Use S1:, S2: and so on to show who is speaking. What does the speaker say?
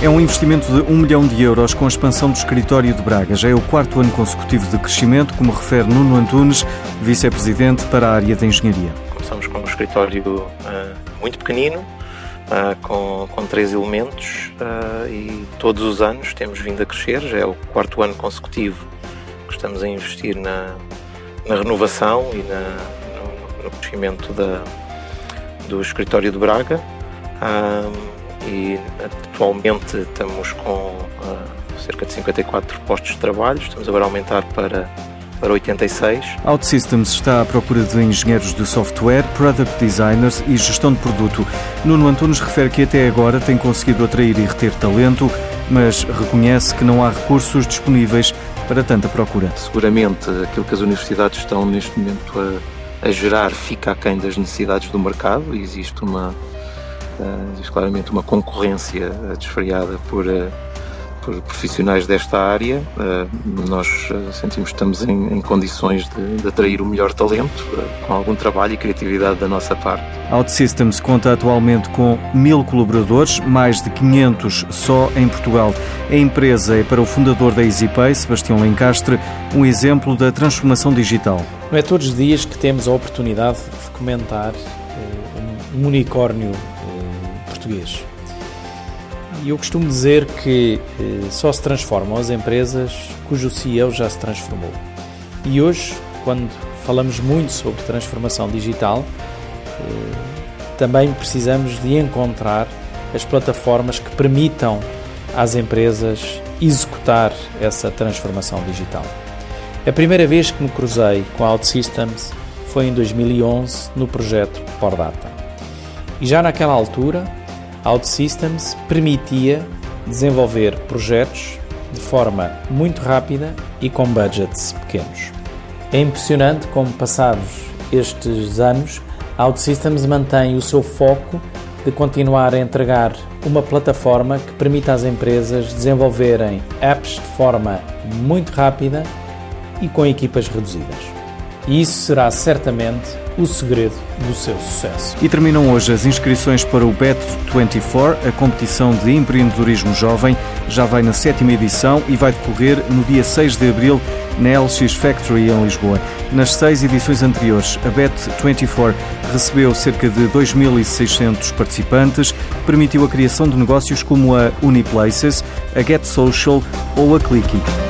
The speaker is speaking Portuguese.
S1: É um investimento de 1 milhão de euros com a expansão do escritório de Braga. Já é o quarto ano consecutivo de crescimento, como refere Nuno Antunes, vice-presidente para a área de engenharia.
S2: Começamos com um escritório uh, muito pequenino, uh, com, com três elementos, uh, e todos os anos temos vindo a crescer. Já é o quarto ano consecutivo que estamos a investir na, na renovação e na, no crescimento da, do escritório de Braga e atualmente estamos com uh, cerca de 54 postos de trabalho, estamos agora a aumentar para para 86.
S1: OutSystems está à procura de engenheiros de software, product designers e gestão de produto. Nuno Antunes refere que até agora tem conseguido atrair e reter talento, mas reconhece que não há recursos disponíveis para tanta procura.
S2: Seguramente aquilo que as universidades estão neste momento a a gerar fica aquém das necessidades do mercado e existe uma existe claramente uma concorrência desfriada por, uh, por profissionais desta área. Nós sentimos que estamos em, em condições de, de, atrair o melhor talento com algum trabalho e criatividade da nossa parte.
S1: OutSystems conta atualmente com mil colaboradores, mais de 500 só em Portugal. A empresa é para o fundador da EasyPay, Sebastião Lencastre, um exemplo da transformação digital.
S3: Não é todos os dias que temos a oportunidade de comentar um unicórnio português. E eu costumo dizer que uh, só se transformam as empresas cujo CEO já se transformou. E hoje, quando falamos muito sobre transformação digital, também precisamos de encontrar as plataformas que permitam às empresas executar essa transformação digital. A primeira vez que me cruzei com a OutSystems foi em 2011 no projeto Pordata. E já naquela altura, OutSystems permitia desenvolver projetos de forma muito rápida e com budgets pequenos. É impressionante como, passados estes anos, OutSystems mantém o seu foco de continuar a entregar uma plataforma que permita às empresas desenvolverem apps de forma muito rápida e com equipas reduzidas. E isso será certamente o segredo do seu sucesso.
S1: E terminam hoje as inscrições para o Bet24, a competição de empreendedorismo jovem. Já vai na sétima edição e vai decorrer no dia 6 de abril na LX Factory em Lisboa. Nas seis edições anteriores, a Bet24 recebeu cerca de 2.600 participantes, permitiu a criação de negócios como a Uniplaces, a Get Social ou a Clicky.